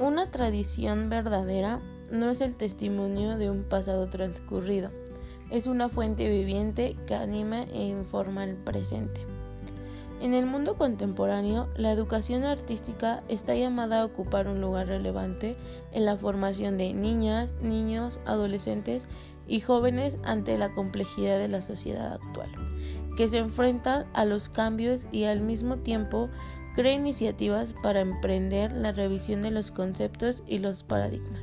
Una tradición verdadera no es el testimonio de un pasado transcurrido, es una fuente viviente que anima e informa el presente. En el mundo contemporáneo, la educación artística está llamada a ocupar un lugar relevante en la formación de niñas, niños, adolescentes y jóvenes ante la complejidad de la sociedad actual, que se enfrentan a los cambios y al mismo tiempo crea iniciativas para emprender la revisión de los conceptos y los paradigmas.